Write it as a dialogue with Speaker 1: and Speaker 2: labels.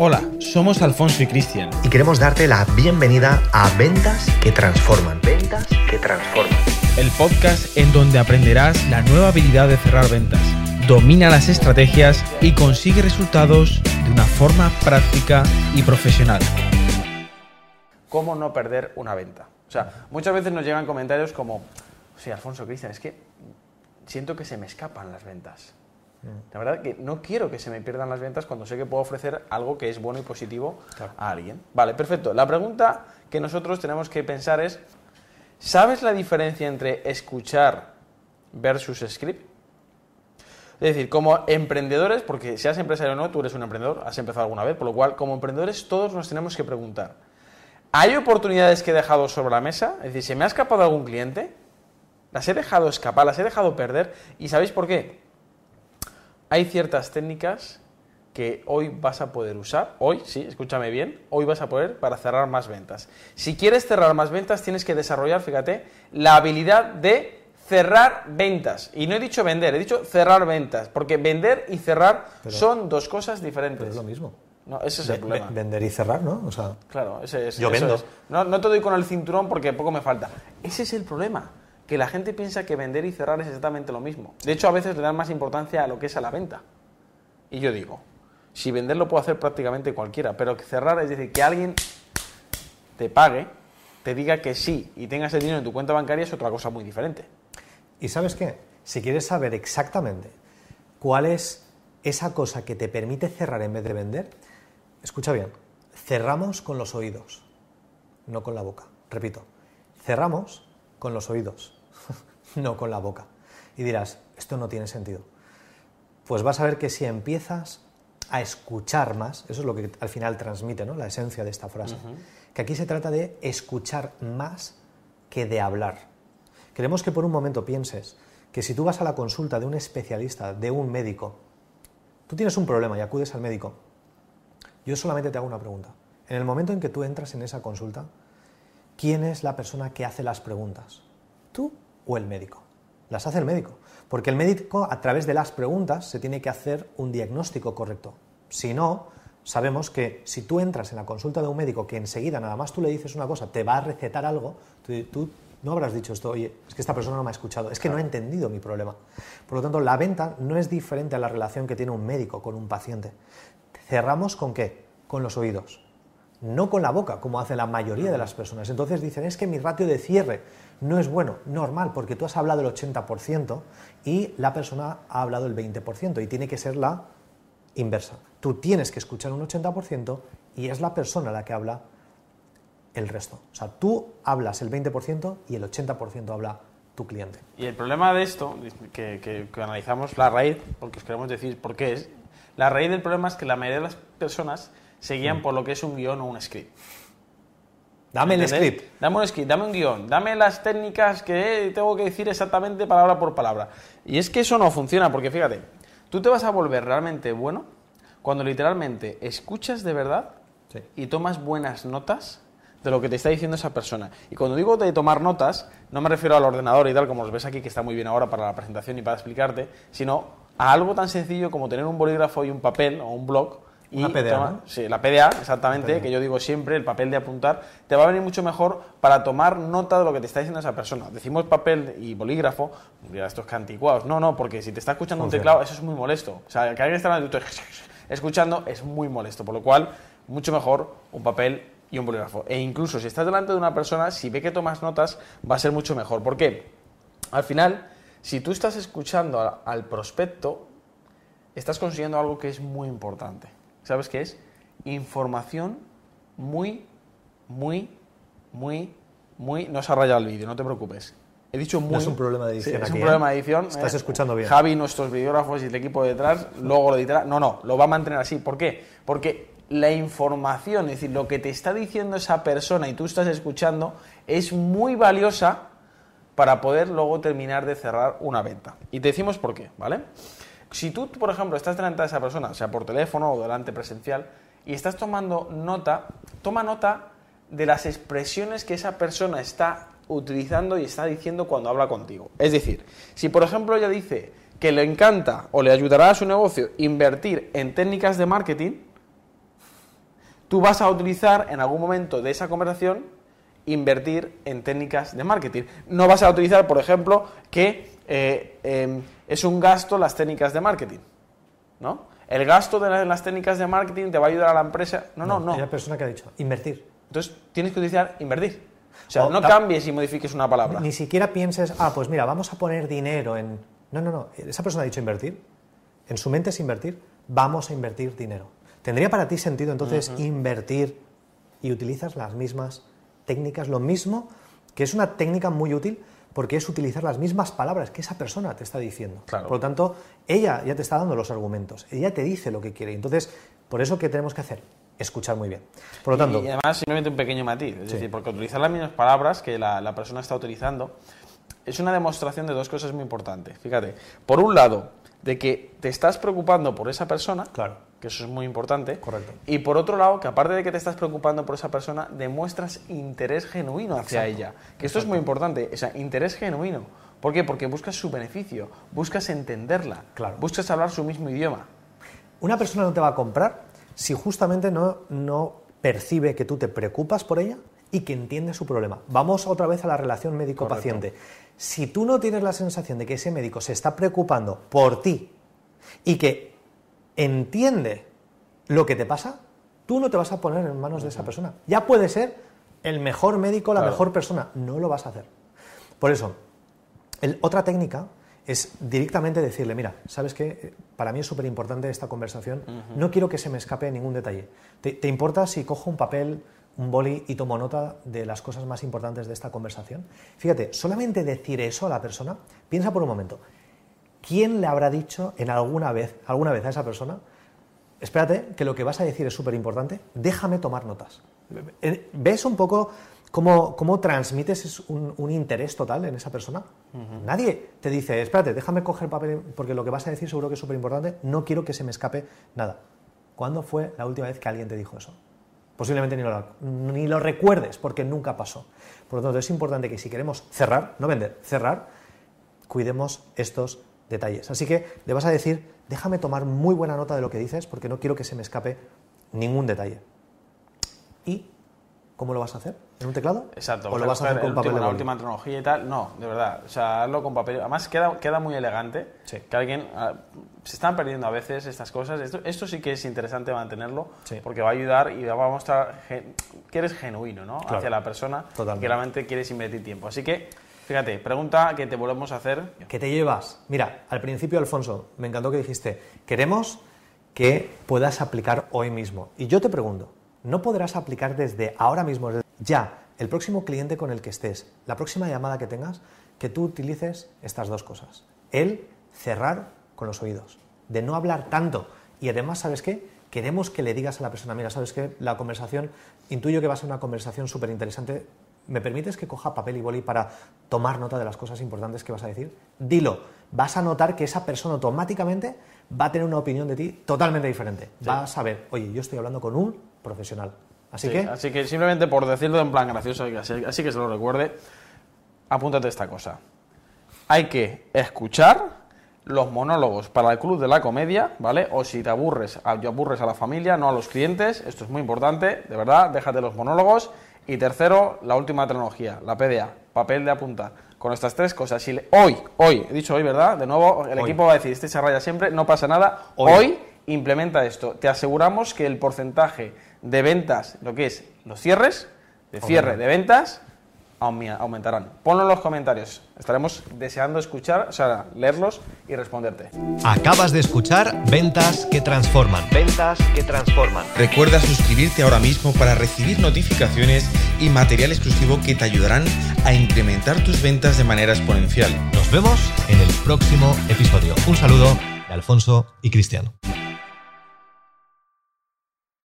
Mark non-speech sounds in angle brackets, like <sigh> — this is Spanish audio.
Speaker 1: Hola, somos Alfonso y Cristian.
Speaker 2: Y queremos darte la bienvenida a Ventas que Transforman. Ventas que Transforman.
Speaker 1: El podcast en donde aprenderás la nueva habilidad de cerrar ventas. Domina las estrategias y consigue resultados de una forma práctica y profesional.
Speaker 3: ¿Cómo no perder una venta? O sea, muchas veces nos llegan comentarios como, sí, Alfonso, Cristian, es que siento que se me escapan las ventas. La verdad que no quiero que se me pierdan las ventas cuando sé que puedo ofrecer algo que es bueno y positivo a alguien. Vale, perfecto. La pregunta que nosotros tenemos que pensar es, ¿sabes la diferencia entre escuchar versus script? Es decir, como emprendedores, porque seas empresario o no, tú eres un emprendedor, has empezado alguna vez, por lo cual, como emprendedores, todos nos tenemos que preguntar, ¿hay oportunidades que he dejado sobre la mesa? Es decir, ¿se me ha escapado algún cliente? ¿Las he dejado escapar? ¿Las he dejado perder? ¿Y sabéis por qué? Hay ciertas técnicas que hoy vas a poder usar, hoy, sí, escúchame bien, hoy vas a poder para cerrar más ventas. Si quieres cerrar más ventas, tienes que desarrollar, fíjate, la habilidad de cerrar ventas. Y no he dicho vender, he dicho cerrar ventas, porque vender y cerrar son dos cosas diferentes.
Speaker 2: es lo mismo.
Speaker 3: No, ese es el problema.
Speaker 2: Vender y cerrar, ¿no? O sea,
Speaker 3: claro, ese es.
Speaker 2: Yo vendo.
Speaker 3: No, no te doy con el cinturón porque poco me falta. Ese es el problema que la gente piensa que vender y cerrar es exactamente lo mismo. De hecho, a veces le dan más importancia a lo que es a la venta. Y yo digo, si vender lo puede hacer prácticamente cualquiera, pero cerrar es decir, que alguien te pague, te diga que sí y tengas el dinero en tu cuenta bancaria es otra cosa muy diferente.
Speaker 2: ¿Y sabes qué? Si quieres saber exactamente cuál es esa cosa que te permite cerrar en vez de vender, escucha bien, cerramos con los oídos, no con la boca. Repito, cerramos con los oídos <laughs> no con la boca. Y dirás, esto no tiene sentido. Pues vas a ver que si empiezas a escuchar más, eso es lo que al final transmite ¿no? la esencia de esta frase, que aquí se trata de escuchar más que de hablar. Queremos que por un momento pienses que si tú vas a la consulta de un especialista, de un médico, tú tienes un problema y acudes al médico, yo solamente te hago una pregunta. En el momento en que tú entras en esa consulta, ¿quién es la persona que hace las preguntas? ¿Tú o el médico. Las hace el médico, porque el médico a través de las preguntas se tiene que hacer un diagnóstico correcto. Si no, sabemos que si tú entras en la consulta de un médico que enseguida nada más tú le dices una cosa, te va a recetar algo, tú, no habrás dicho esto, oye, es que esta persona no me ha escuchado, es que no ha entendido mi problema. Por lo tanto, la venta no es diferente a la relación que tiene un médico con un paciente. Cerramos con qué? Con los oídos, no con la boca, como hace la mayoría de las personas. Entonces dicen, es que mi ratio de cierre no es bueno, normal, porque tú has hablado el 80% y la persona ha hablado el 20% y tiene que ser la inversa. Tú tienes que escuchar un 80% y es la persona la que habla el resto. O sea, tú hablas el 20% y el 80% habla tu cliente.
Speaker 3: Y el problema de esto, que, que, analizamos la raíz, porque os queremos decir por qué es, la raíz del problema es que la mayoría de las personas seguían mm. por lo que es un guion o un script.
Speaker 2: Dame el script.
Speaker 3: Dame un script, dame un guion, dame las técnicas que tengo que decir exactamente palabra por palabra. Y es que eso no funciona, porque fíjate, tú te vas a volver realmente bueno cuando literalmente escuchas de verdad y tomas buenas notas de lo que te está diciendo esa persona. Y cuando digo de tomar notas, no me refiero al ordenador y tal, como los ves aquí, que está muy bien ahora para la presentación y para explicarte, sino a algo tan sencillo como tener un bolígrafo y un papel o un blog
Speaker 2: una PDA.
Speaker 3: Sí, la PDA, exactamente, que yo digo siempre, el papel de apuntar, te va a venir mucho mejor para tomar nota de lo que te está diciendo esa persona. Decimos papel y bolígrafo, mira, estos que anticuados. No, no, porque si te está escuchando un teclado, eso es muy molesto. O sea, que alguien está <laughs> escuchando es muy molesto, por lo cual, mucho mejor un papel y un bolígrafo. E incluso si estás delante de una persona, si ve que tomas notas, va a ser mucho mejor. ¿Por qué? Al final, si tú estás escuchando al prospecto, estás consiguiendo algo que es muy importante ¿sabes qué es? Información muy, muy, muy, muy... No se ha rayado el vídeo, no te preocupes. He dicho muy...
Speaker 2: No es un problema de edición.
Speaker 3: es
Speaker 2: un
Speaker 3: problema de edición.
Speaker 2: Estás escuchando bien.
Speaker 3: Javi, nuestros videógrafos y el equipo detrás, luego lo editará. No, no, lo va a mantener así. ¿Por qué? Porque la información, es decir, lo que te está diciendo esa persona y tú estás escuchando, es muy valiosa para poder luego terminar de cerrar una venta. Y te decimos por qué, ¿vale? Si tú, por ejemplo, estás delante de esa persona, sea por teléfono o delante presencial, y estás tomando nota, toma nota de las expresiones que esa persona está utilizando y está diciendo cuando habla contigo. Es decir, si por ejemplo ella dice que le encanta o le ayudará a su negocio invertir en técnicas de marketing, tú vas a utilizar en algún momento de esa conversación invertir en técnicas de marketing. No vas a utilizar, por ejemplo, que eh, em, es un gasto las técnicas de marketing, ¿no? El gasto de las técnicas de marketing te va a ayudar a la empresa. No, no, no.
Speaker 2: Hay una persona que ha dicho invertir.
Speaker 3: Entonces tienes que utilizar invertir. O sea, no cambies y modifiques una palabra.
Speaker 2: Ni siquiera pienses, ah, pues mira, vamos a poner dinero en. No, no, no. Esa persona ha dicho invertir. En su mente es invertir. Vamos a invertir dinero. ¿Tendría para ti sentido entonces invertir y utilizas las mismas técnicas, lo mismo, que es una técnica muy útil porque es utilizar las mismas palabras que esa persona te está diciendo. Por lo tanto, ella ya te está dando los argumentos, ella te dice lo que quiere. Entonces, por eso, ¿qué tenemos que hacer? Escuchar muy bien. Por lo tanto,
Speaker 3: y, además, simplemente un pequeño matiz, es decir, porque utilizar las mismas palabras que la, la persona está utilizando es una demostración de dos cosas muy importantes. Fíjate, por un lado, de que te estás preocupando por esa persona,
Speaker 2: claro.
Speaker 3: Que eso es muy importante.
Speaker 2: Correcto.
Speaker 3: Y por otro lado, que aparte de que te estás preocupando por esa persona, demuestras interés genuino hacia ella. Que esto es muy importante, o sea, interés genuino. ¿Por qué? Porque buscas su beneficio, buscas entenderla,
Speaker 2: claro.
Speaker 3: buscas hablar su mismo idioma.
Speaker 2: Una persona no te va a comprar si justamente no, no percibe que tú te preocupas por ella y que entiende su problema. Vamos otra vez a la relación médico-paciente. Si tú no tienes la sensación de que ese médico se está preocupando por ti y que entiende lo que te pasa, tú no te vas a poner en manos de esa persona. Ya puede ser el mejor médico, la mejor persona, no lo vas a hacer. Por eso, otra técnica es directamente decirle, mira, ¿sabes qué? Para mí es súper importante esta conversación, no quiero que se me escape ningún detalle. ¿Te importa si cojo un papel, un boli y tomo nota de las cosas más importantes de esta conversación. Fíjate, solamente decir eso a la persona, piensa por un momento, ¿quién le habrá dicho en alguna vez, alguna vez a esa persona, espérate, que lo que vas a decir es súper importante, déjame tomar notas? ¿Ves un poco cómo, cómo transmites un, interés total en esa persona? Nadie te dice, espérate, déjame coger papel porque lo que vas a decir seguro que es súper importante, no quiero que se me escape nada. ¿Cuándo fue la última vez que alguien te dijo eso? Posiblemente ni lo, ni lo recuerdes porque nunca pasó. Por lo tanto, es importante que si queremos cerrar, no vender, cerrar, cuidemos estos detalles. Así que le vas a decir, déjame tomar muy buena nota de lo que dices porque no quiero que se me escape ningún detalle. Y ¿Cómo lo vas a hacer? ¿En un teclado?
Speaker 3: Exacto.
Speaker 2: ¿O lo vas a hacer con papel
Speaker 3: La última tecnología y tal. No, de verdad. O sea, hazlo con papel. Además, queda, queda muy elegante.
Speaker 2: Sí.
Speaker 3: Que alguien. Ah, se están perdiendo a veces estas cosas. Esto, esto sí que es interesante mantenerlo.
Speaker 2: Sí.
Speaker 3: Porque va a ayudar y va a mostrar que eres genuino, ¿no? Hacia la persona.
Speaker 2: Totalmente.
Speaker 3: Que realmente quieres invertir tiempo. Así que, fíjate, pregunta que te volvemos a hacer.
Speaker 2: ¿Qué te llevas? Mira, al principio, Alfonso, me encantó que dijiste, queremos que puedas aplicar hoy mismo. Y yo te pregunto, ¿no podrás aplicar desde ahora mismo? ya el próximo cliente con el que estés, la próxima llamada que tengas, que tú utilices estas dos cosas. El cerrar con los oídos, de no hablar tanto. Y además, ¿sabes qué? Queremos que le digas a la persona, mira, ¿sabes qué? La conversación, intuyo que va a ser una conversación súper interesante. ¿Me permites que coja papel y boli para tomar nota de las cosas importantes que vas a decir? Dilo. Vas a notar que esa persona automáticamente va a tener una opinión de ti totalmente diferente. Va a saber, oye, yo estoy hablando con un profesional. Así que.
Speaker 3: Así que simplemente por decirlo en plan gracioso, así, que se lo recuerde, apúntate esta cosa. Hay que escuchar los monólogos para el club de la comedia, ¿vale? O si te aburres, aburres a la familia, no a los clientes, esto es muy importante, de verdad, déjate los monólogos. Y tercero, la última tecnología, la PDA, papel de apuntar. Con estas tres cosas, si hoy, hoy, he dicho hoy, ¿verdad? De nuevo, el equipo va a decir, este se raya siempre, no pasa nada. hoy implementa esto. Te aseguramos que el porcentaje de ventas, lo que es los cierres, de cierre de ventas, aumentarán. Ponlo en los comentarios. Estaremos deseando escuchar, o sea, leerlos y responderte.
Speaker 4: Acabas de escuchar Ventas que Transforman. Ventas que Transforman.
Speaker 1: Recuerda suscribirte ahora mismo para recibir notificaciones y material exclusivo que te ayudarán a incrementar tus ventas de manera exponencial.
Speaker 4: Nos vemos en el próximo episodio. Un saludo de Alfonso y Cristiano.